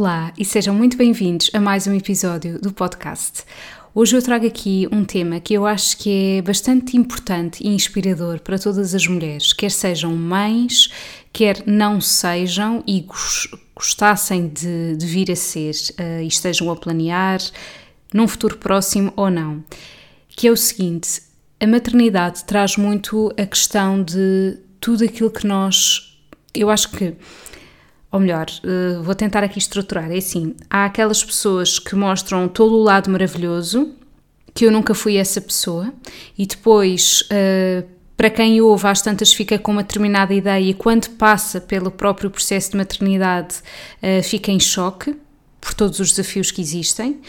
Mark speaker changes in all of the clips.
Speaker 1: Olá e sejam muito bem-vindos a mais um episódio do podcast. Hoje eu trago aqui um tema que eu acho que é bastante importante e inspirador para todas as mulheres, quer sejam mães, quer não sejam e gostassem de, de vir a ser uh, e estejam a planear num futuro próximo ou não. Que é o seguinte: a maternidade traz muito a questão de tudo aquilo que nós. Eu acho que ou melhor, uh, vou tentar aqui estruturar. É assim: há aquelas pessoas que mostram todo o lado maravilhoso, que eu nunca fui essa pessoa, e depois. Uh, para quem ouve, às tantas fica com uma determinada ideia e quando passa pelo próprio processo de maternidade uh, fica em choque por todos os desafios que existem.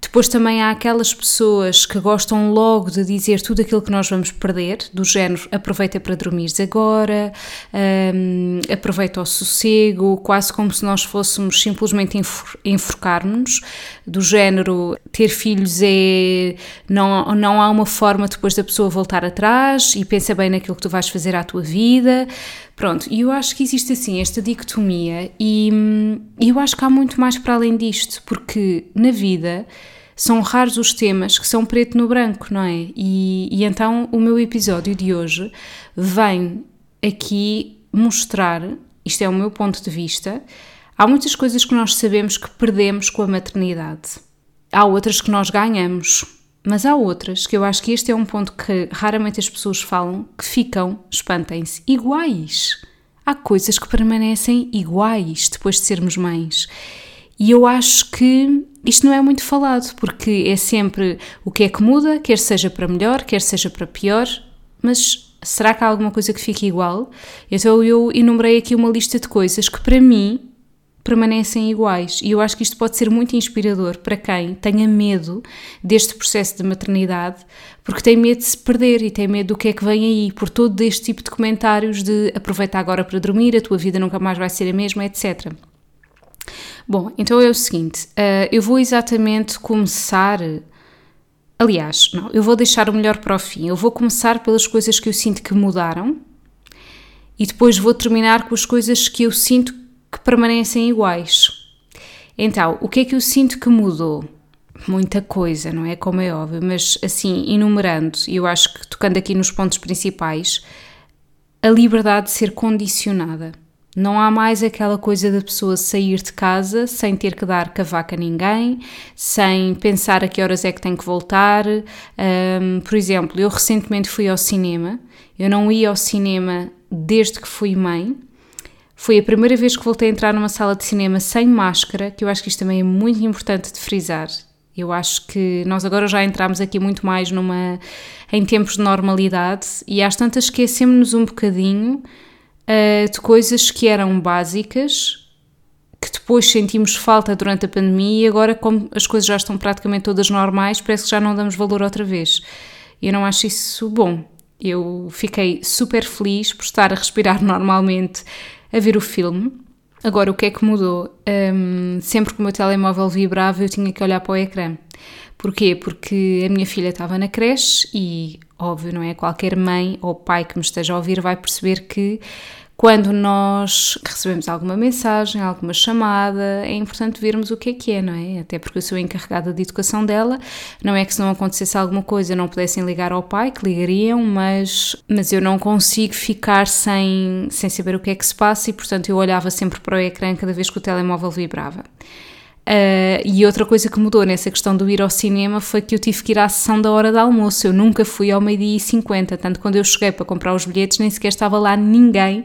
Speaker 1: Depois também há aquelas pessoas que gostam logo de dizer tudo aquilo que nós vamos perder, do género aproveita para dormires agora, um, aproveita o sossego, quase como se nós fôssemos simplesmente enforcar-nos, do género ter filhos é. Não, não há uma forma depois da pessoa voltar atrás e pensa bem naquilo que tu vais fazer à tua vida. Pronto, e eu acho que existe assim esta dicotomia e, eu acho que há muito mais para além disto, porque na vida são raros os temas que são preto no branco, não é? E, e então o meu episódio de hoje vem aqui mostrar, isto é o meu ponto de vista, há muitas coisas que nós sabemos que perdemos com a maternidade. Há outras que nós ganhamos, mas há outras que eu acho que este é um ponto que raramente as pessoas falam, que ficam, espantem-se, iguais. Há coisas que permanecem iguais depois de sermos mães. E eu acho que isto não é muito falado, porque é sempre o que é que muda, quer seja para melhor, quer seja para pior, mas será que há alguma coisa que fique igual? Então eu enumerei aqui uma lista de coisas que para mim permanecem iguais. E eu acho que isto pode ser muito inspirador para quem tenha medo deste processo de maternidade, porque tem medo de se perder e tem medo do que é que vem aí, por todo este tipo de comentários de aproveita agora para dormir, a tua vida nunca mais vai ser a mesma, etc. Bom, então é o seguinte, uh, eu vou exatamente começar. Aliás, não, eu vou deixar o melhor para o fim. Eu vou começar pelas coisas que eu sinto que mudaram e depois vou terminar com as coisas que eu sinto que permanecem iguais. Então, o que é que eu sinto que mudou? Muita coisa, não é? Como é óbvio, mas assim, enumerando, e eu acho que tocando aqui nos pontos principais, a liberdade de ser condicionada. Não há mais aquela coisa da pessoa sair de casa sem ter que dar cavaca a ninguém, sem pensar a que horas é que tem que voltar. Um, por exemplo, eu recentemente fui ao cinema, eu não ia ao cinema desde que fui mãe, foi a primeira vez que voltei a entrar numa sala de cinema sem máscara, que eu acho que isto também é muito importante de frisar. Eu acho que nós agora já entramos aqui muito mais numa em tempos de normalidade e às tantas esquecemos-nos um bocadinho uh, de coisas que eram básicas, que depois sentimos falta durante a pandemia e agora como as coisas já estão praticamente todas normais, parece que já não damos valor outra vez. Eu não acho isso bom. Eu fiquei super feliz por estar a respirar normalmente a ver o filme. Agora, o que é que mudou? Um, sempre que o meu telemóvel vibrava, eu tinha que olhar para o ecrã. Porquê? Porque a minha filha estava na creche e, óbvio, não é? Qualquer mãe ou pai que me esteja a ouvir vai perceber que quando nós recebemos alguma mensagem, alguma chamada, é importante vermos o que é que é, não é? Até porque eu sou encarregada de educação dela, não é que se não acontecesse alguma coisa não pudessem ligar ao pai, que ligariam, mas, mas eu não consigo ficar sem, sem saber o que é que se passa e, portanto, eu olhava sempre para o ecrã cada vez que o telemóvel vibrava. Uh, e outra coisa que mudou nessa questão do ir ao cinema foi que eu tive que ir à sessão da hora de almoço. Eu nunca fui ao meio-dia e 50, tanto quando eu cheguei para comprar os bilhetes nem sequer estava lá ninguém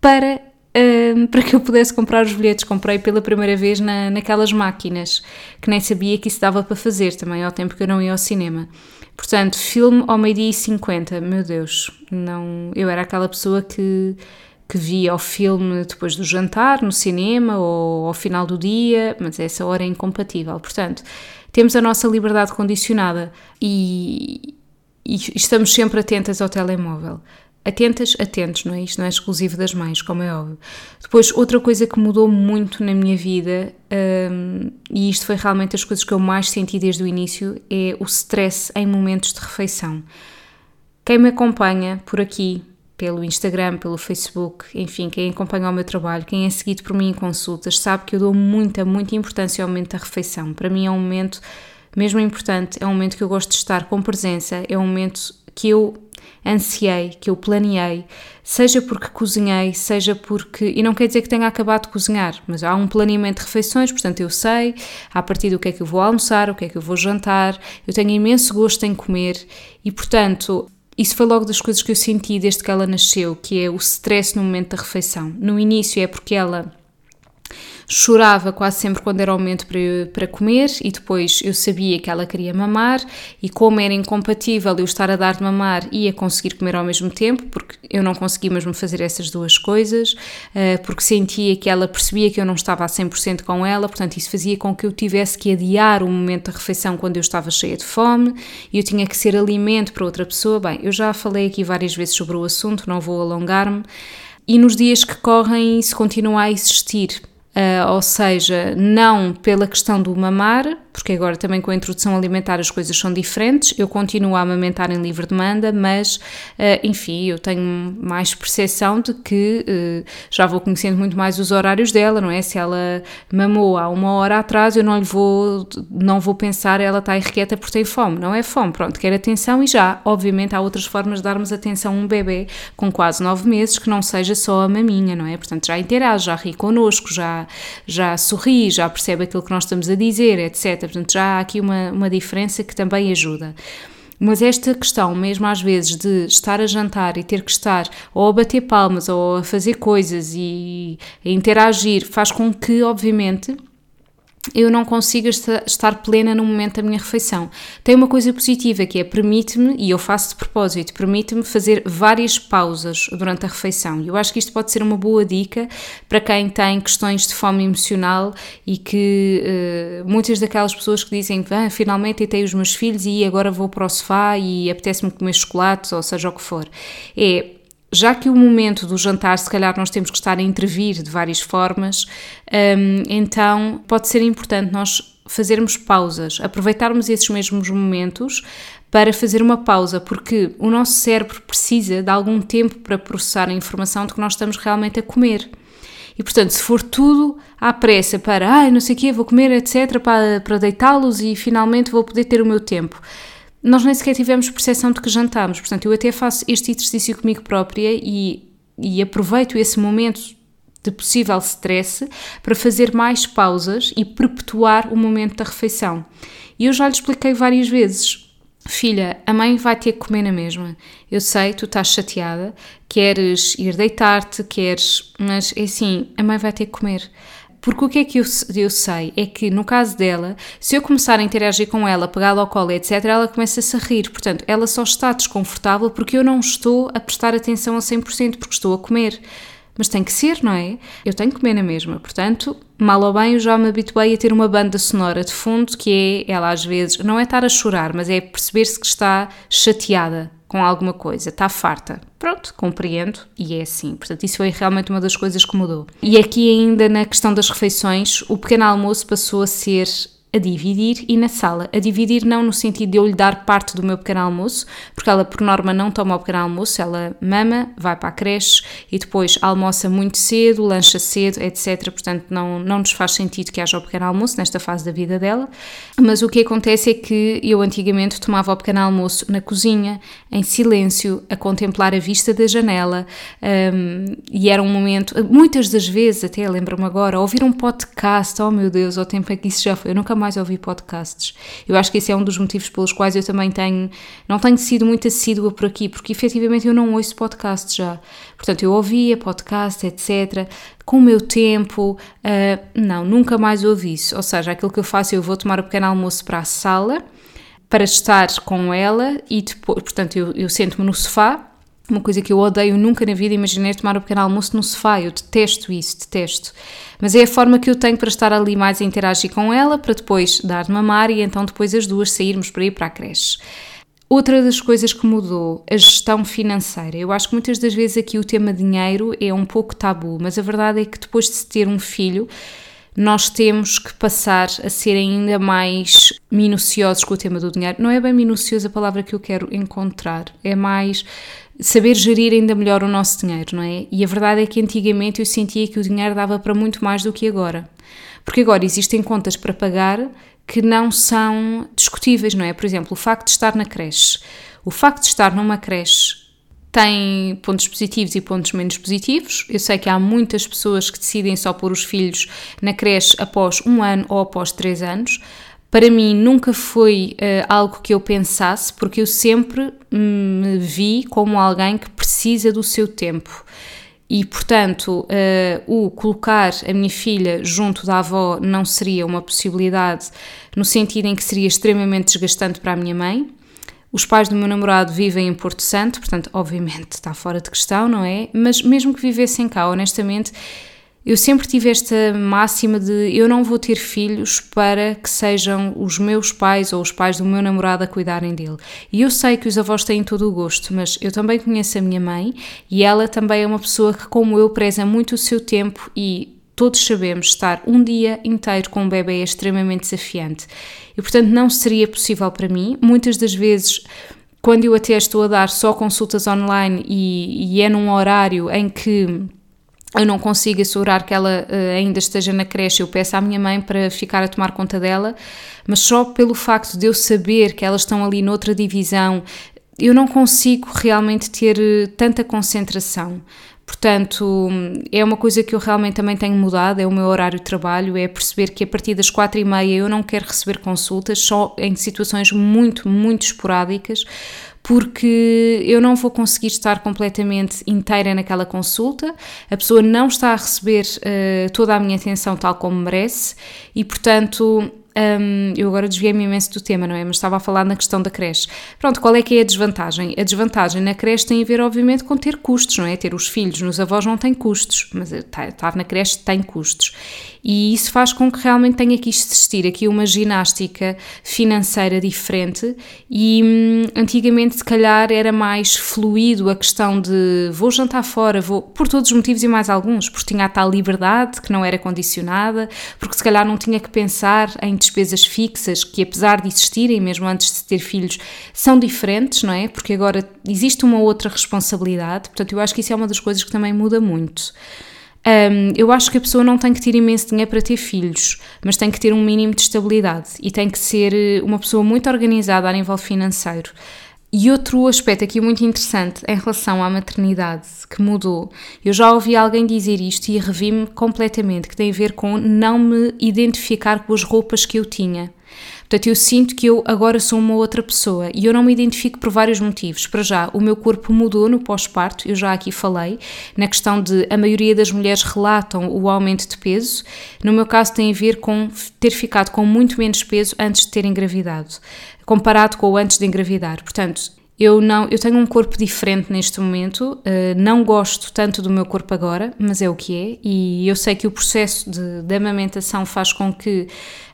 Speaker 1: para um, para que eu pudesse comprar os bilhetes. Comprei pela primeira vez na, naquelas máquinas, que nem sabia que isso dava para fazer também, ao tempo que eu não ia ao cinema. Portanto, filme ao meio-dia e 50, meu Deus, não, eu era aquela pessoa que, que via o filme depois do jantar, no cinema ou ao final do dia, mas essa hora é incompatível. Portanto, temos a nossa liberdade condicionada e, e estamos sempre atentas ao telemóvel. Atentas, atentos, não é? Isto não é exclusivo das mães, como é óbvio. Depois, outra coisa que mudou muito na minha vida, um, e isto foi realmente as coisas que eu mais senti desde o início, é o stress em momentos de refeição. Quem me acompanha por aqui, pelo Instagram, pelo Facebook, enfim, quem acompanha o meu trabalho, quem é seguido por mim em consultas, sabe que eu dou muita, muita importância ao momento da refeição. Para mim é um momento mesmo importante, é um momento que eu gosto de estar com presença, é um momento que eu ansiei, que eu planeei, seja porque cozinhei, seja porque. E não quer dizer que tenha acabado de cozinhar, mas há um planeamento de refeições, portanto eu sei a partir do que é que eu vou almoçar, o que é que eu vou jantar, eu tenho imenso gosto em comer e, portanto. Isso foi logo das coisas que eu senti desde que ela nasceu, que é o stress no momento da refeição. No início é porque ela chorava quase sempre quando era o momento para, para comer e depois eu sabia que ela queria mamar e como era incompatível eu estar a dar de mamar e a conseguir comer ao mesmo tempo, porque eu não conseguia mesmo fazer essas duas coisas, eh, porque sentia que ela percebia que eu não estava a 100% com ela, portanto isso fazia com que eu tivesse que adiar o momento da refeição quando eu estava cheia de fome e eu tinha que ser alimento para outra pessoa. Bem, eu já falei aqui várias vezes sobre o assunto, não vou alongar-me. E nos dias que correm isso continua a existir. Uh, ou seja, não pela questão do mamar, porque agora também com a introdução alimentar as coisas são diferentes, eu continuo a amamentar em livre demanda, mas uh, enfim, eu tenho mais percepção de que uh, já vou conhecendo muito mais os horários dela, não é? Se ela mamou há uma hora atrás, eu não lhe vou, não vou pensar ela está irrequieta porque tem fome, não é fome, pronto, quer atenção e já, obviamente há outras formas de darmos atenção a um bebê com quase nove meses que não seja só a maminha, não é? Portanto, já interage, já ri connosco, já já sorri, já percebe aquilo que nós estamos a dizer, etc. Portanto, já há aqui uma, uma diferença que também ajuda. Mas esta questão, mesmo às vezes, de estar a jantar e ter que estar ou a bater palmas ou a fazer coisas e a interagir, faz com que, obviamente, eu não consigo estar plena no momento da minha refeição. Tem uma coisa positiva que é permite-me, e eu faço de propósito, permite-me fazer várias pausas durante a refeição. E eu acho que isto pode ser uma boa dica para quem tem questões de fome emocional e que uh, muitas daquelas pessoas que dizem ah, finalmente tenho os meus filhos e agora vou para o sofá e apetece-me comer chocolate, ou seja o que for. É já que o momento do jantar, se calhar, nós temos que estar a intervir de várias formas, um, então pode ser importante nós fazermos pausas, aproveitarmos esses mesmos momentos para fazer uma pausa, porque o nosso cérebro precisa de algum tempo para processar a informação de que nós estamos realmente a comer. E portanto, se for tudo à pressa para, ai, ah, não sei o quê, vou comer, etc., para, para deitá-los e finalmente vou poder ter o meu tempo nós nem sequer tivemos percepção de que jantámos. Portanto, eu até faço este exercício comigo própria e, e aproveito esse momento de possível stress para fazer mais pausas e perpetuar o momento da refeição. E eu já lhe expliquei várias vezes. Filha, a mãe vai ter que comer na mesma. Eu sei, tu estás chateada, queres ir deitar-te, queres. Mas é assim, a mãe vai ter que comer. Porque o que é que eu, eu sei é que, no caso dela, se eu começar a interagir com ela, pegá-la ao colo, etc., ela começa-se a rir. Portanto, ela só está desconfortável porque eu não estou a prestar atenção a 100%, porque estou a comer. Mas tem que ser, não é? Eu tenho que comer na mesma. Portanto, mal ou bem, eu já me habituei a ter uma banda sonora de fundo que é, ela às vezes, não é estar a chorar, mas é perceber-se que está chateada com alguma coisa, está farta. Pronto, compreendo e é assim. Portanto, isso foi realmente uma das coisas que mudou. E aqui, ainda na questão das refeições, o pequeno almoço passou a ser a dividir e na sala. A dividir não no sentido de eu lhe dar parte do meu pequeno almoço, porque ela por norma não toma o pequeno almoço, ela mama, vai para a creche e depois almoça muito cedo, lancha cedo, etc. Portanto, não, não nos faz sentido que haja o pequeno almoço nesta fase da vida dela. Mas o que acontece é que eu antigamente tomava o pequeno almoço na cozinha, em silêncio, a contemplar a vista da janela um, e era um momento, muitas das vezes, até lembro-me agora, ouvir um podcast, oh meu Deus, ao tempo é que isso já foi, eu nunca mais ouvi podcasts. Eu acho que esse é um dos motivos pelos quais eu também tenho, não tenho sido muito assídua por aqui, porque efetivamente eu não ouço podcasts já. Portanto, eu ouvia podcast, etc. Com o meu tempo, uh, não, nunca mais ouvi isso. Ou seja, aquilo que eu faço, eu vou tomar o pequeno almoço para a sala para estar com ela e depois, portanto, eu, eu sento-me no sofá uma coisa que eu odeio nunca na vida, imaginei tomar o um pequeno almoço no sofá, eu detesto isso, detesto. Mas é a forma que eu tenho para estar ali mais a interagir com ela, para depois dar de mamar e então depois as duas sairmos para ir para a creche. Outra das coisas que mudou, a gestão financeira. Eu acho que muitas das vezes aqui o tema dinheiro é um pouco tabu, mas a verdade é que depois de se ter um filho, nós temos que passar a ser ainda mais minuciosos com o tema do dinheiro. Não é bem minucioso a palavra que eu quero encontrar, é mais saber gerir ainda melhor o nosso dinheiro, não é? E a verdade é que antigamente eu sentia que o dinheiro dava para muito mais do que agora. Porque agora existem contas para pagar que não são discutíveis, não é? Por exemplo, o facto de estar na creche. O facto de estar numa creche tem pontos positivos e pontos menos positivos. Eu sei que há muitas pessoas que decidem só pôr os filhos na creche após um ano ou após três anos. Para mim nunca foi uh, algo que eu pensasse, porque eu sempre me vi como alguém que precisa do seu tempo. E, portanto, uh, o colocar a minha filha junto da avó não seria uma possibilidade, no sentido em que seria extremamente desgastante para a minha mãe. Os pais do meu namorado vivem em Porto Santo, portanto, obviamente está fora de questão, não é? Mas mesmo que vivessem cá, honestamente, eu sempre tive esta máxima de eu não vou ter filhos para que sejam os meus pais ou os pais do meu namorado a cuidarem dele. E eu sei que os avós têm todo o gosto, mas eu também conheço a minha mãe e ela também é uma pessoa que, como eu, preza muito o seu tempo e todos sabemos estar um dia inteiro com um bebê é extremamente desafiante. E portanto não seria possível para mim. Muitas das vezes quando eu até estou a dar só consultas online e, e é num horário em que eu não consigo assegurar que ela uh, ainda esteja na creche, eu peço à minha mãe para ficar a tomar conta dela, mas só pelo facto de eu saber que elas estão ali noutra divisão, eu não consigo realmente ter uh, tanta concentração. Portanto, é uma coisa que eu realmente também tenho mudado, é o meu horário de trabalho, é perceber que a partir das quatro e meia eu não quero receber consultas, só em situações muito, muito esporádicas, porque eu não vou conseguir estar completamente inteira naquela consulta, a pessoa não está a receber uh, toda a minha atenção tal como merece e, portanto, um, eu agora desviei-me imenso do tema, não é? Mas estava a falar na questão da creche. Pronto, qual é que é a desvantagem? A desvantagem na creche tem a ver, obviamente, com ter custos, não é? Ter os filhos nos avós não tem custos, mas estar na creche tem custos. E isso faz com que realmente tenha que existir aqui uma ginástica financeira diferente e hum, antigamente se calhar era mais fluido a questão de vou jantar fora, vou por todos os motivos e mais alguns, porque tinha a tal liberdade que não era condicionada, porque se calhar não tinha que pensar em despesas fixas que apesar de existirem mesmo antes de ter filhos são diferentes, não é? Porque agora existe uma outra responsabilidade, portanto eu acho que isso é uma das coisas que também muda muito. Um, eu acho que a pessoa não tem que ter imenso dinheiro para ter filhos, mas tem que ter um mínimo de estabilidade e tem que ser eh, uma pessoa muito organizada a nível financeiro. E outro aspecto aqui muito interessante em relação à maternidade que mudou, eu já ouvi alguém dizer isto e revi-me completamente, que tem a ver com não me identificar com as roupas que eu tinha. Portanto, eu sinto que eu agora sou uma outra pessoa e eu não me identifico por vários motivos. Para já, o meu corpo mudou no pós-parto, eu já aqui falei, na questão de a maioria das mulheres relatam o aumento de peso. No meu caso, tem a ver com ter ficado com muito menos peso antes de ter engravidado, comparado com o antes de engravidar. Portanto, eu não, eu tenho um corpo diferente neste momento, uh, não gosto tanto do meu corpo agora, mas é o que é, e eu sei que o processo de, de amamentação faz com que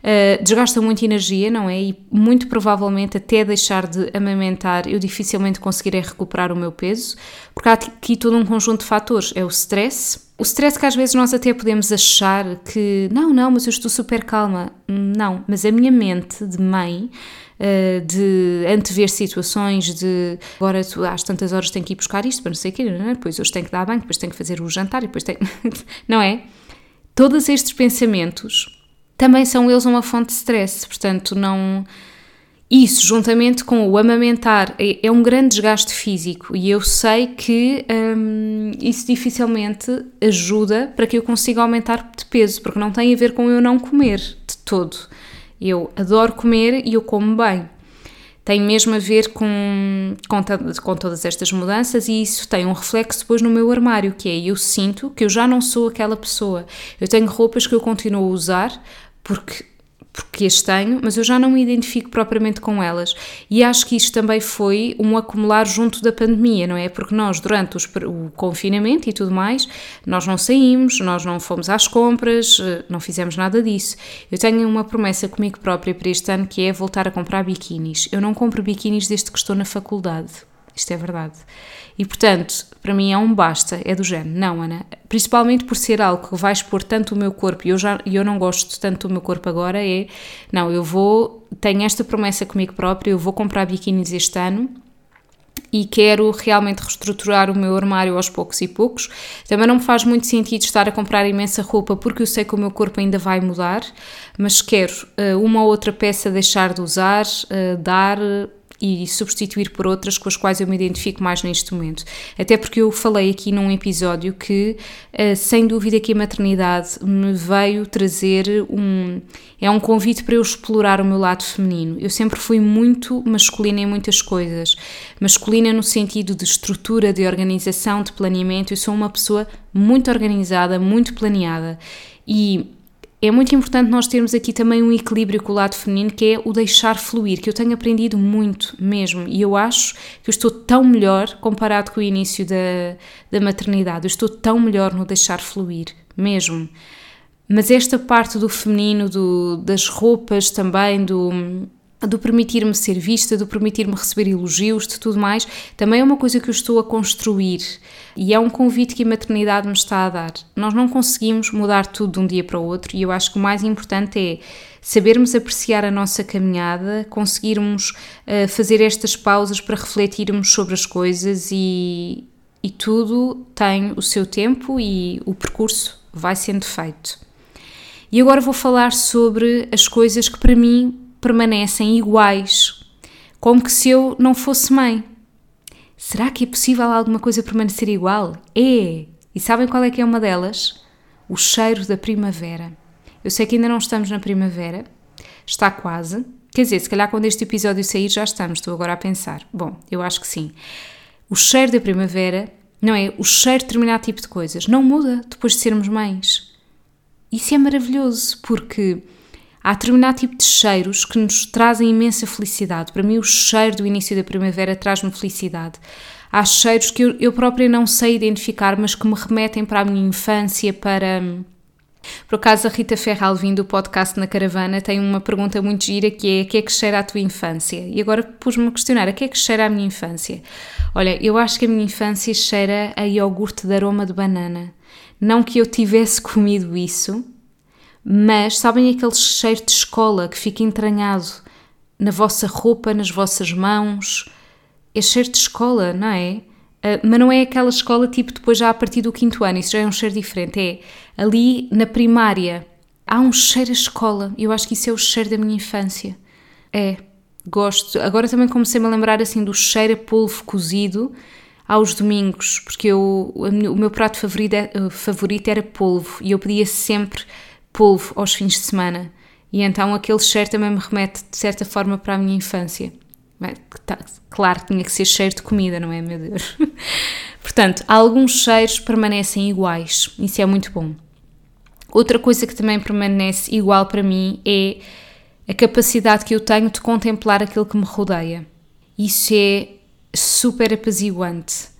Speaker 1: uh, desgasta muita energia, não é? E muito provavelmente até deixar de amamentar eu dificilmente conseguirei recuperar o meu peso, porque há aqui todo um conjunto de fatores, é o stress, o stress que às vezes nós até podemos achar que não, não, mas eu estou super calma. Não, mas a minha mente de mãe eh, de antever situações de agora às tantas horas tenho que ir buscar isto para não sei o quê, depois hoje tenho que dar banho, depois tenho que fazer o jantar, depois tenho... não é? Todos estes pensamentos também são eles uma fonte de stress, portanto não... Isso, juntamente com o amamentar, é, é um grande desgaste físico e eu sei que hum, isso dificilmente ajuda para que eu consiga aumentar de peso, porque não tem a ver com eu não comer de todo Eu adoro comer e eu como bem. Tem mesmo a ver com, com, com todas estas mudanças e isso tem um reflexo depois no meu armário, que é eu sinto que eu já não sou aquela pessoa. Eu tenho roupas que eu continuo a usar porque porque as tenho, mas eu já não me identifico propriamente com elas. E acho que isto também foi um acumular junto da pandemia, não é? Porque nós, durante os, o confinamento e tudo mais, nós não saímos, nós não fomos às compras, eh, não fizemos nada disso. Eu tenho uma promessa comigo própria para este ano que é voltar a comprar biquínis. Eu não compro biquínis desde que estou na faculdade. Isto é verdade. E portanto, para mim é um basta, é do género. Não, Ana, principalmente por ser algo que vai expor tanto o meu corpo e eu, já, eu não gosto tanto do meu corpo agora, é não, eu vou, tenho esta promessa comigo própria, eu vou comprar biquínis este ano e quero realmente reestruturar o meu armário aos poucos e poucos. Também não me faz muito sentido estar a comprar imensa roupa porque eu sei que o meu corpo ainda vai mudar, mas quero uh, uma ou outra peça deixar de usar, uh, dar e substituir por outras com as quais eu me identifico mais neste momento. Até porque eu falei aqui num episódio que, uh, sem dúvida, que a maternidade me veio trazer um. É um convite para eu explorar o meu lado feminino. Eu sempre fui muito masculina em muitas coisas. Masculina no sentido de estrutura, de organização, de planeamento. Eu sou uma pessoa muito organizada, muito planeada. E é muito importante nós termos aqui também um equilíbrio com o lado feminino, que é o deixar fluir, que eu tenho aprendido muito mesmo. E eu acho que eu estou tão melhor comparado com o início da, da maternidade. Eu estou tão melhor no deixar fluir, mesmo. Mas esta parte do feminino, do, das roupas também, do, do permitir-me ser vista, do permitir-me receber elogios, de tudo mais, também é uma coisa que eu estou a construir e é um convite que a maternidade me está a dar. Nós não conseguimos mudar tudo de um dia para o outro e eu acho que o mais importante é sabermos apreciar a nossa caminhada, conseguirmos uh, fazer estas pausas para refletirmos sobre as coisas e, e tudo tem o seu tempo e o percurso vai sendo feito. E agora vou falar sobre as coisas que para mim permanecem iguais, como que se eu não fosse mãe. Será que é possível alguma coisa permanecer igual? É! E sabem qual é que é uma delas? O cheiro da primavera. Eu sei que ainda não estamos na primavera, está quase. Quer dizer, se calhar quando este episódio sair já estamos, estou agora a pensar. Bom, eu acho que sim. O cheiro da primavera, não é? O cheiro de determinado tipo de coisas não muda depois de sermos mães. Isso é maravilhoso, porque Há determinado tipo de cheiros que nos trazem imensa felicidade. Para mim, o cheiro do início da primavera traz-me felicidade. Há cheiros que eu, eu própria não sei identificar, mas que me remetem para a minha infância, para. Por acaso, a Rita Ferralvin do podcast Na Caravana tem uma pergunta muito gira que é: que é que cheira a tua infância? E agora pus-me a questionar: a que é que cheira a minha infância? Olha, eu acho que a minha infância cheira a iogurte de aroma de banana. Não que eu tivesse comido isso, mas sabem aquele cheiro de escola que fica entranhado na vossa roupa, nas vossas mãos? É cheiro de escola, não é? Uh, mas não é aquela escola tipo depois já a partir do quinto ano, isso já é um cheiro diferente. É ali na primária há um cheiro a escola. Eu acho que isso é o cheiro da minha infância. É, gosto. Agora também comecei-me a lembrar assim do cheiro a polvo cozido aos domingos, porque eu, o meu prato favorito, é, favorito era polvo e eu pedia sempre polvo aos fins de semana. E então aquele cheiro também me remete, de certa forma, para a minha infância. Tá, claro que tinha que ser cheiro de comida, não é, meu Deus? Portanto, alguns cheiros permanecem iguais, isso é muito bom. Outra coisa que também permanece igual para mim é a capacidade que eu tenho de contemplar aquilo que me rodeia. Isso é super apaziguante.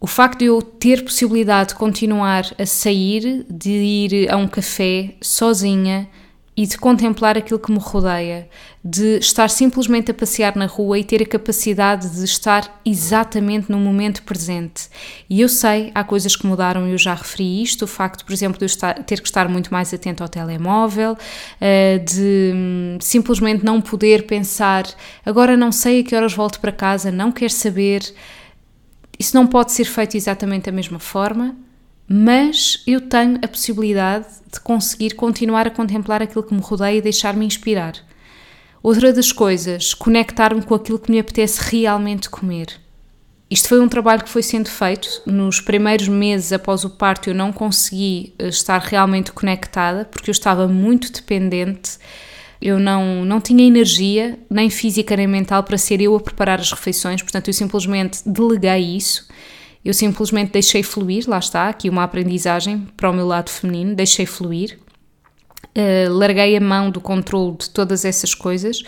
Speaker 1: O facto de eu ter possibilidade de continuar a sair, de ir a um café sozinha e de contemplar aquilo que me rodeia, de estar simplesmente a passear na rua e ter a capacidade de estar exatamente no momento presente. E eu sei, há coisas que mudaram e eu já referi isto, o facto, por exemplo, de eu estar, ter que estar muito mais atento ao telemóvel, eh, de hum, simplesmente não poder pensar, agora não sei a que horas volto para casa, não quero saber isso não pode ser feito exatamente da mesma forma, mas eu tenho a possibilidade de conseguir continuar a contemplar aquilo que me rodeia e deixar-me inspirar. Outra das coisas, conectar-me com aquilo que me apetece realmente comer. Isto foi um trabalho que foi sendo feito. Nos primeiros meses após o parto, eu não consegui eh, estar realmente conectada porque eu estava muito dependente Eu não, não tinha energia, nem física nem mental, para ser eu a preparar as refeições, portanto, eu simplesmente deleguei isso. Eu simplesmente deixei fluir, lá está, aqui uma aprendizagem para o meu lado feminino, deixei fluir. Uh, larguei a mão do controle de todas essas coisas,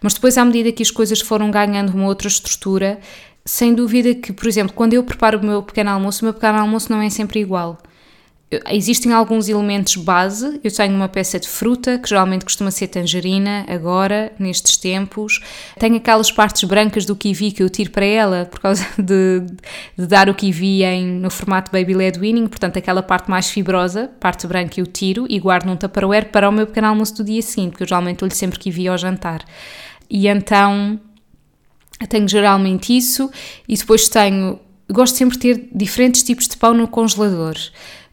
Speaker 1: mas depois, à medida que as coisas foram ganhando uma outra estrutura, sem dúvida que, por exemplo, quando eu preparo o meu pequeno almoço, o meu pequeno almoço não é sempre igual. Existem alguns elementos base. Eu tenho uma peça de fruta, que geralmente costuma ser tangerina, agora, nestes tempos. Tenho aquelas partes brancas do kiwi que eu tiro para ela, por causa de, de dar o kiwi em, no formato baby led weaning, portanto, aquela parte mais fibrosa, parte branca, eu tiro e guardo num tupperware para o meu pequeno almoço do dia seguinte, porque eu geralmente dou-lhe sempre kiwi ao jantar. E então, tenho geralmente isso, e depois tenho. Gosto sempre de ter diferentes tipos de pão no congelador.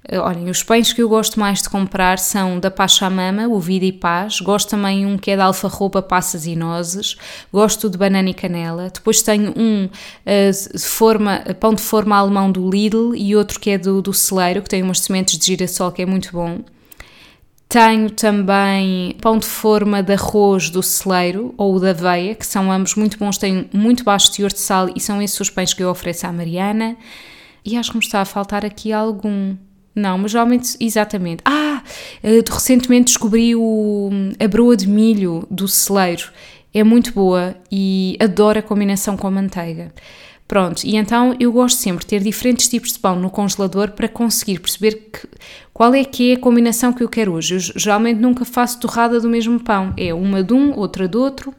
Speaker 1: Eh, olhem, os pães que eu gosto mais de comprar são da Pachamama, o Vida e Paz. Gosto também um que é da alfarroba, passas e nozes. Gosto de banana e canela. Depois tenho um uh, de forma, pão de forma alemão do Lidl e outro que é do, do celeiro, que tem umas sementes de girassol que é muito bom. Tenho também pão de forma de arroz do celeiro ou da aveia, que são ambos muito bons, têm muito baixo teor de sal e são esses os pães que eu ofereço à Mariana. E acho que me está a faltar aqui algum. Não, mas geralmente, exatamente. Ah, eh, recentemente descobri o, a broa de milho do celeiro. É muito boa e adoro a combinação com a manteiga. Pronto, e então eu gosto sempre de ter diferentes tipos de pão no congelador para conseguir perceber que, qual é que é a combinação que eu quero hoje. Eu geralmente nunca faço torrada do mesmo pão, é uma de um, outra do outro,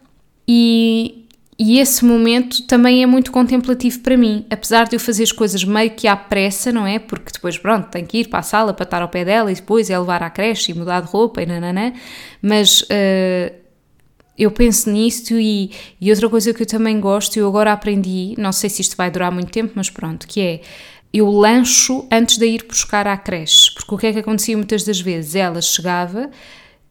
Speaker 1: e e esse momento também é muito contemplativo para mim, apesar de eu fazer as coisas meio que à pressa, não é? Porque depois, pronto, tenho que ir para a sala para estar ao pé dela e depois é levar à creche e mudar de roupa e nananã, mas uh, eu penso nisso e, e outra coisa que eu também gosto, eu agora aprendi, não sei se isto vai durar muito tempo, mas pronto, que é eu lancho antes de ir buscar à creche, porque o que é que acontecia muitas das vezes? Ela chegava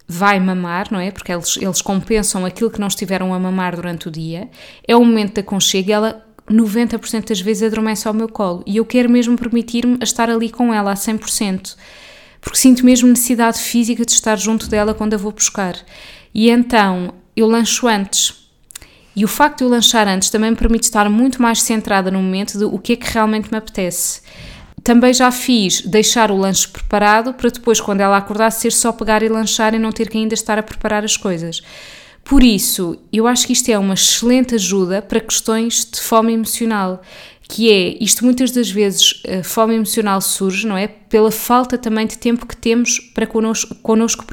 Speaker 1: vai mamar, não é? Porque eles, eles compensam aquilo que não estiveram a mamar durante o dia. É o momento da conchega e ela 90% das vezes adormece ao meu colo e eu quero mesmo permitir-me estar ali com ela a 100%, porque sinto mesmo necessidade física de estar junto dela quando a vou buscar. E então eu lancho antes. E o facto de eu lanchar antes também me permite estar muito mais centrada no momento de o que é que realmente me apetece. Também já fiz deixar o lanche preparado para depois, quando ela acordar, ser só pegar e lanchar e não ter que ainda estar a preparar as coisas. Por isso, eu acho que isto é uma excelente ajuda para questões de fome emocional, que é, isto muitas das vezes, a fome emocional surge, não é? Pela falta também de tempo que temos para connosco, connosco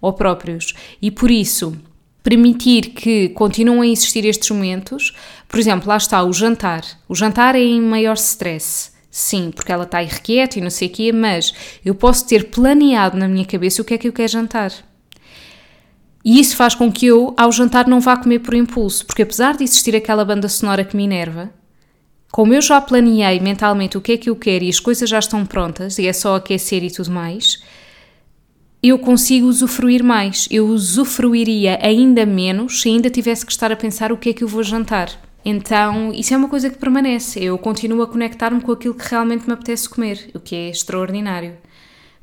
Speaker 1: ou próprios. E por isso, permitir que continuem a existir estes momentos, por exemplo, lá está o jantar. O jantar é em maior stress. Sim, porque ela está irrequieta e não sei o quê, mas eu posso ter planeado na minha cabeça o que é que eu quero jantar. E isso faz com que eu, ao jantar, não vá comer por impulso, porque apesar de existir aquela banda sonora que me enerva, como eu já planeei mentalmente o que é que eu quero e as coisas já estão prontas e é só aquecer e tudo mais, eu consigo usufruir mais. Eu usufruiria ainda menos se ainda tivesse que estar a pensar o que é que eu vou jantar. Então, isso é uma coisa que permanece. Eu continuo a conectar-me com aquilo que realmente me apetece comer, o que é extraordinário.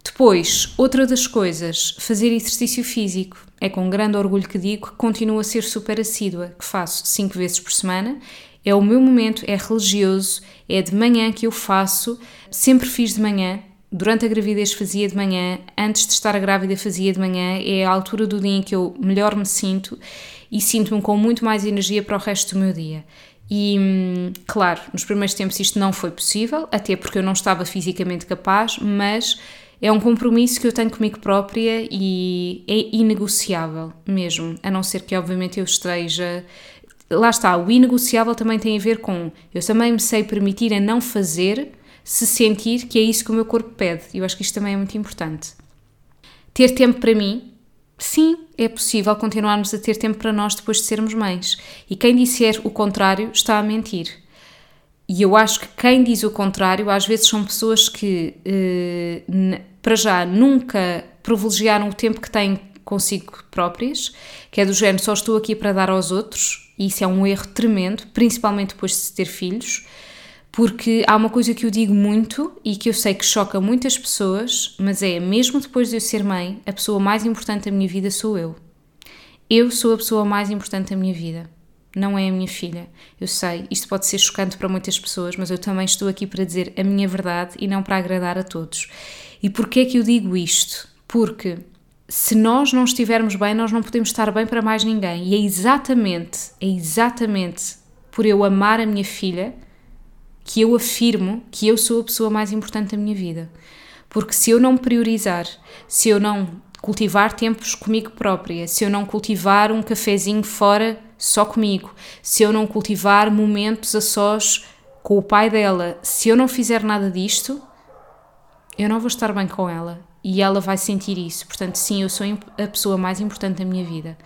Speaker 1: Depois, outra das coisas, fazer exercício físico. É com grande orgulho que digo que continuo a ser super assídua, que faço cinco vezes por semana. É o meu momento, é religioso, é de manhã que eu faço. Sempre fiz de manhã, durante a gravidez fazia de manhã, antes de estar grávida fazia de manhã. É a altura do dia em que eu melhor me sinto e sinto-me com muito mais energia para o resto do meu dia. E, hum, claro, nos primeiros tempos isto não foi possível, até porque eu não estava fisicamente capaz, mas é um compromisso que eu tenho comigo própria e é inegociável mesmo, a não ser que, obviamente, eu esteja. Lá está, o inegociável também tem a ver com eu também me sei permitir a não fazer se sentir que é isso que o meu corpo pede. Eu acho que isto também é muito importante. Ter tempo para mim, sim, é possível continuarmos a ter tempo para nós depois de sermos mães. E quem disser o contrário está a mentir. E eu acho que quem diz o contrário, às vezes são pessoas que, eh, para já, nunca privilegiaram o tempo que têm consigo próprias, que é do género só estou aqui para dar aos outros, e isso é um erro tremendo, principalmente depois de ter filhos porque há uma coisa que eu digo muito e que eu sei que choca muitas pessoas, mas é mesmo depois de eu ser mãe, a pessoa mais importante da minha vida sou eu. Eu sou a pessoa mais importante da minha vida. Não é a minha filha. Eu sei, isto pode ser chocante para muitas pessoas, mas eu também estou aqui para dizer a minha verdade e não para agradar a todos. E porquê é que eu digo isto? Porque se nós não estivermos bem, nós não podemos estar bem para mais ninguém. E é exatamente, é exatamente por eu amar a minha filha que eu afirmo que eu sou a pessoa mais importante da minha vida. Porque se eu não me priorizar, se eu não cultivar tempos comigo própria, se eu não cultivar um cafezinho fora só comigo, se eu não cultivar momentos a sós com o pai dela, se eu não fizer nada disto, eu não vou estar bem com ela e ela vai sentir isso. Portanto, sim, eu sou a pessoa mais importante da minha vida.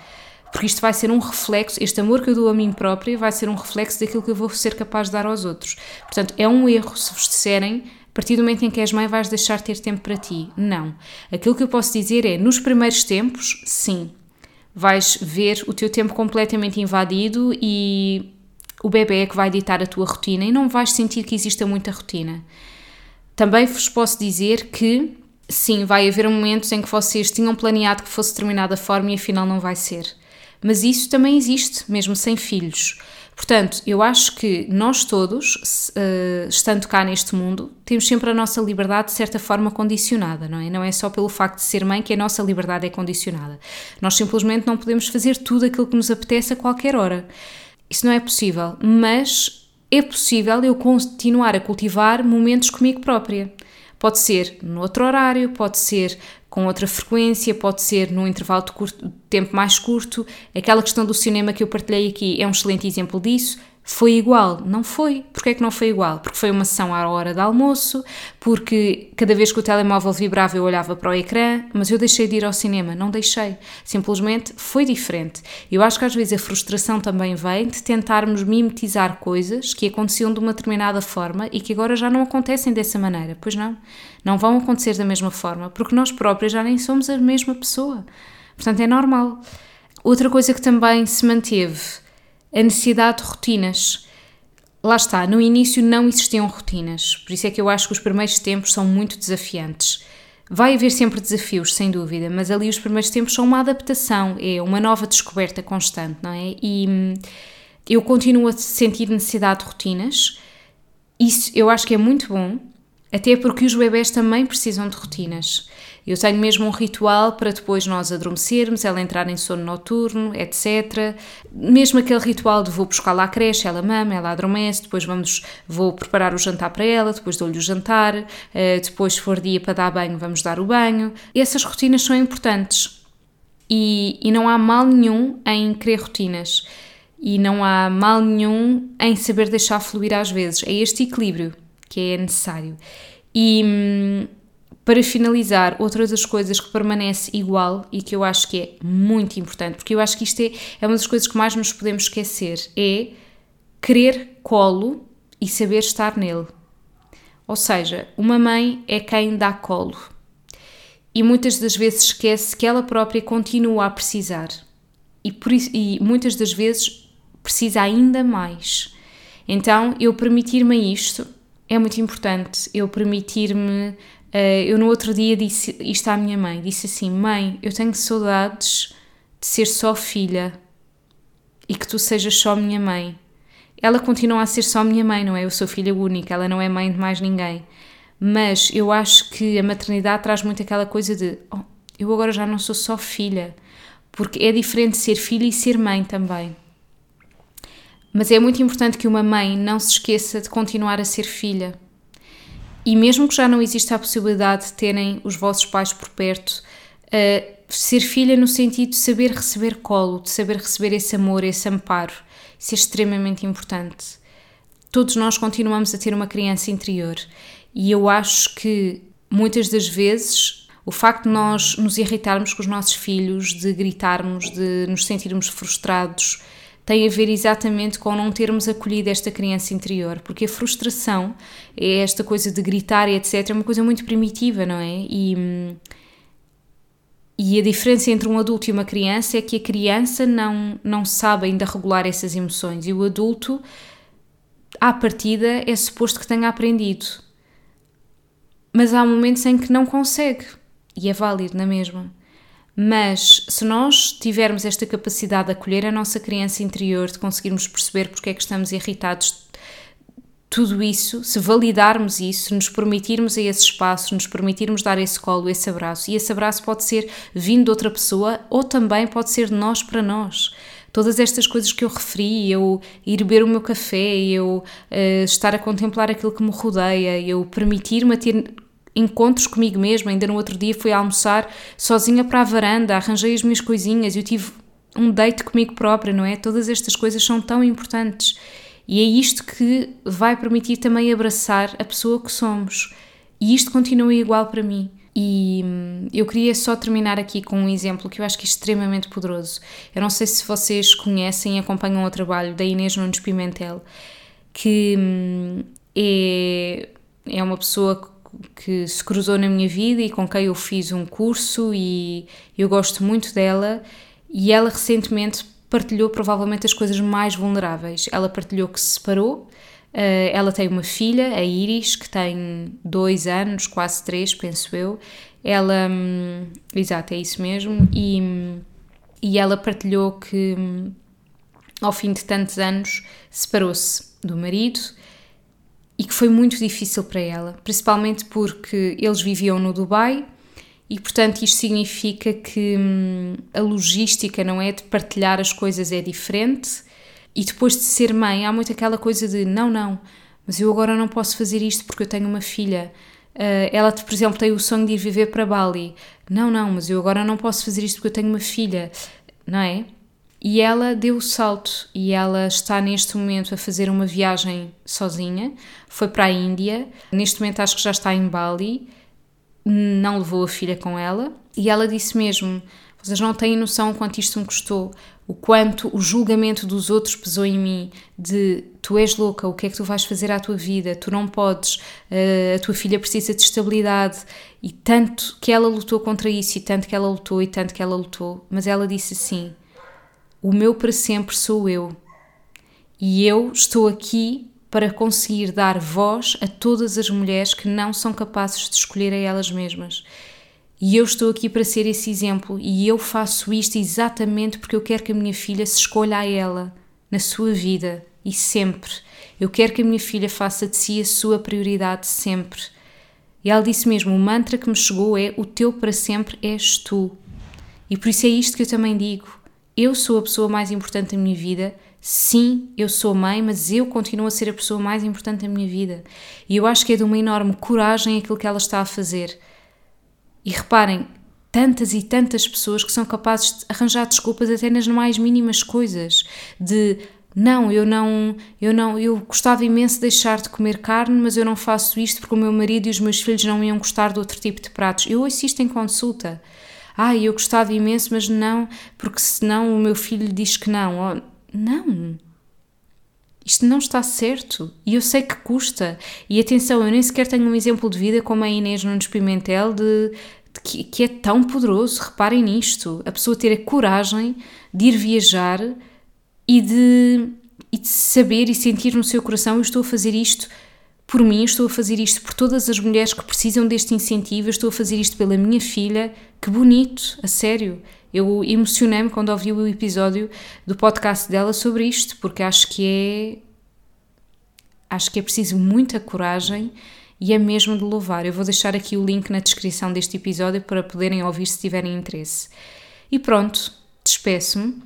Speaker 1: Porque isto vai ser um reflexo, este amor que eu dou a mim própria vai ser um reflexo daquilo que eu vou ser capaz de dar aos outros. Portanto, é um erro se vos disserem a partir do momento em que és mãe vais deixar de ter tempo para ti. Não. Aquilo que eu posso dizer é, nos primeiros tempos, sim, vais ver o teu tempo completamente invadido e o bebê é que vai ditar a tua rotina e não vais sentir que exista muita rotina. Também vos posso dizer que sim, vai haver momentos em que vocês tinham planeado que fosse determinada forma e afinal não vai ser. Mas isso também existe, mesmo sem filhos. Portanto, eu acho que nós todos, uh, estando cá neste mundo, temos sempre a nossa liberdade de certa forma condicionada, não é? Não é só pelo facto de ser mãe que a nossa liberdade é condicionada. Nós simplesmente não podemos fazer tudo aquilo que nos apetece a qualquer hora. Isso não é possível, mas é possível eu continuar a cultivar momentos comigo própria. Pode ser no outro horário, pode ser com outra frequência, pode ser num intervalo de, curto, de tempo mais curto. Aquela questão do cinema que eu partilhei aqui é um excelente exemplo disso. Foi igual? Não foi. Porquê é que não foi igual? Porque foi uma sessão à hora de almoço, porque cada vez que o telemóvel vibrava eu olhava para o ecrã, mas eu deixei de ir ao cinema, não deixei. Simplesmente foi diferente. Eu acho que às vezes a frustração também vem de tentarmos mimetizar coisas que aconteciam de uma determinada forma e que agora já não acontecem dessa maneira. Pois não, não vão acontecer da mesma forma, porque nós próprios já nem somos a mesma pessoa. Portanto, é normal. Outra coisa que também se manteve a necessidade de rotinas. Lá está, no início não existiam rotinas, por isso é que eu acho que os primeiros tempos são muito desafiantes. Vai haver sempre desafios, sem dúvida, mas ali os primeiros tempos são uma adaptação, é uma nova descoberta constante, não é? E hum, eu continuo a sentir necessidade de rotinas. Isso eu acho que é muito bom, até porque os bebés também precisam de rotinas. Eu tenho mesmo um ritual para depois nós adormecermos, ela entrar em sono noturno, etc. Mesmo aquele ritual de vou buscar lá à creche, ela mama, ela adormece, depois vamos, vou preparar o jantar para ela, depois dou-lhe o jantar, eh, depois se for dia para dar banho, vamos dar o banho. Essas rotinas são importantes e, e não há mal nenhum em querer rotinas e não há mal nenhum em saber deixar fluir às vezes. É este equilíbrio que é necessário. E hum, para finalizar, outra das coisas que permanece igual e que eu acho que é muito importante, porque eu acho que isto é, é uma das coisas que mais nos podemos esquecer, é querer colo e saber estar nele. Ou seja, uma mãe é quem dá colo e muitas das vezes esquece que ela própria continua a precisar e, por isso, e muitas das vezes precisa ainda mais. Então, eu permitir-me isto é muito importante. Eu permitir-me eu no outro dia disse isto à minha mãe: disse assim, mãe, eu tenho saudades de ser só filha e que tu sejas só minha mãe. Ela continua a ser só minha mãe, não é? Eu sou filha única, ela não é mãe de mais ninguém. Mas eu acho que a maternidade traz muito aquela coisa de oh, eu agora já não sou só filha, porque é diferente ser filha e ser mãe também. Mas é muito importante que uma mãe não se esqueça de continuar a ser filha e mesmo que já não exista a possibilidade de terem os vossos pais por perto, uh, ser filha no sentido de saber receber colo, de saber receber esse amor, esse amparo, isso é extremamente importante. Todos nós continuamos a ter uma criança interior e eu acho que muitas das vezes o facto de nós nos irritarmos com os nossos filhos, de gritarmos, de nos sentirmos frustrados, tem a ver exatamente com não termos acolhido esta criança interior, porque a frustração é esta coisa de gritar e etc. é uma coisa muito primitiva, não é? E, e a diferença entre um adulto e uma criança é que a criança não, não sabe ainda regular essas emoções e o adulto, à partida, é suposto que tenha aprendido. Mas há momentos em que não consegue e é válido na mesma. Mas se nós tivermos esta capacidade de acolher a nossa criança interior, de conseguirmos perceber porque é que estamos irritados, tudo isso, se validarmos isso, se nos permitirmos a esse espaço, nos permitirmos dar esse colo, esse abraço, e esse abraço pode ser vindo de outra pessoa ou também pode ser de nós para nós. Todas estas coisas que eu referi, eu ir beber o meu café, eu uh, estar a contemplar aquilo que me rodeia, eu permitir-me ter encontros comigo mesma. Ainda no outro dia fui almoçar sozinha para a varanda, arranjei as minhas coisinhas, eu tive um date comigo própria, não é? Todas estas coisas são tão importantes. E é isto que vai permitir também abraçar a pessoa que somos. E isto continua igual para mim. E hum, eu queria só terminar aqui com um exemplo que eu acho que é extremamente poderoso. Eu não sei se vocês conhecem e acompanham o trabalho da Inês Nunes Pimentel, que hum, é, é uma pessoa que se cruzou na minha vida e com quem eu fiz um curso e eu gosto muito dela. E ela recentemente partilhou provavelmente as coisas mais vulneráveis. Ela partilhou que se separou, uh, ela tem uma filha, a Iris, que tem dois anos, quase três, penso eu. Ela, hum, exato, é isso mesmo, e, e ela partilhou que hum, ao fim de tantos anos separou-se do marido e que foi muito difícil para ela, principalmente porque eles viviam no Dubai e portanto isto significa que hum, a logística não é de partilhar as coisas é diferente. E depois de ser mãe há muito aquela coisa de não não mas eu agora não posso fazer isto porque eu tenho uma filha. Uh, ela por exemplo tem o sonho de ir viver para Bali. Não não mas eu agora não posso fazer isto porque eu tenho uma filha. Não é e ela deu o salto e ela está neste momento a fazer uma viagem sozinha. Foi para a Índia. Neste momento acho que já está em Bali. Não levou a filha com ela. E ela disse mesmo: Vocês não têm noção quanto isto me custou, o quanto o julgamento dos outros pesou em mim, de tu és louca, o que é que tu vais fazer à tua vida, tu não podes, uh, a tua filha precisa de estabilidade. E tanto que ela lutou contra isso, e tanto que ela lutou, e tanto que ela lutou, mas ela disse assim: O meu para sempre sou eu. E eu estou aqui para conseguir dar voz a todas as mulheres que não são capazes de escolher a elas mesmas. E eu estou aqui para ser esse exemplo e eu faço isto exatamente porque eu quero que a minha filha se escolha a ela na sua vida e sempre. Eu quero que a minha filha faça de si a sua prioridade sempre. E ela disse mesmo: o mantra que me chegou é: o teu para sempre és tu. E por isso é isto que eu também digo. Eu sou a pessoa mais importante da minha vida Sim, eu sou mãe, mas eu continuo a ser a pessoa mais importante da minha vida. E eu acho que é de uma enorme coragem aquilo que ela está a fazer. E reparem, tantas e tantas pessoas que são capazes de arranjar desculpas até nas mais mínimas coisas, de não, eu não, eu não, eu gostava imenso de deixar de comer carne, mas eu não faço isto porque o meu marido e os meus filhos não iam gostar de outro tipo de pratos. Eu ouço isto em consulta. Ah, eu gostava imenso, mas não, porque senão o meu filho diz que não. Não. Isto não está certo. E eu sei que custa. E atenção, eu nem sequer tenho um exemplo de vida como a Inês Nunes Pimentel de, de que, que, é tão poderoso. Reparem nisto. A pessoa ter a coragem de ir viajar e de, e de saber e sentir no seu coração eu estou a fazer isto por mim, estou a fazer isto por todas as mulheres que precisam deste incentivo, estou a fazer isto pela minha filha. Que bonito, a sério. Eu emocionei-me quando ouvi o episódio do podcast dela sobre isto, porque acho que é. Acho que é preciso muita coragem e é mesmo de louvar. Eu vou deixar aqui o link na descrição deste episódio para poderem ouvir se tiverem interesse. E pronto, despeço-me.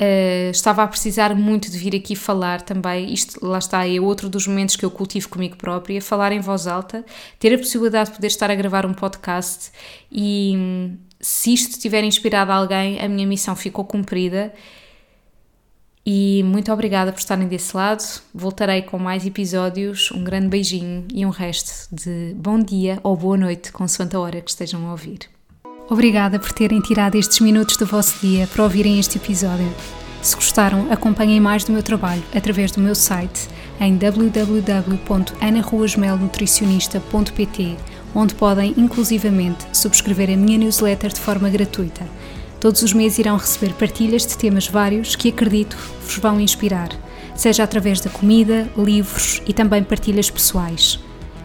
Speaker 1: Uh, estava a precisar muito de vir aqui falar também, isto lá está, é outro dos momentos que eu cultivo comigo própria, falar em voz alta, ter a possibilidade de poder estar a gravar um podcast e se isto tiver inspirado alguém, a minha missão ficou cumprida. E muito obrigada por estarem desse lado. Voltarei com mais episódios. Um grande beijinho e um resto de bom dia ou boa noite, consoante a hora que estejam a ouvir. Obrigada por terem tirado estes minutos do vosso dia para ouvirem este episódio. Se gostaram, acompanhem mais do meu trabalho através do meu site em www.anaruasmelnutricionista.pt onde podem, inclusivamente, subscrever a minha newsletter de forma gratuita. Todos os meses irão receber partilhas de temas vários que acredito vos vão inspirar, seja através da comida, livros e também partilhas pessoais.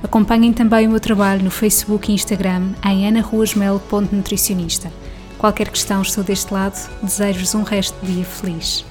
Speaker 1: Acompanhem também o meu trabalho no Facebook e Instagram em anaruasmel.nutricionista. Qualquer questão, estou deste lado. Desejo-vos um resto de dia feliz.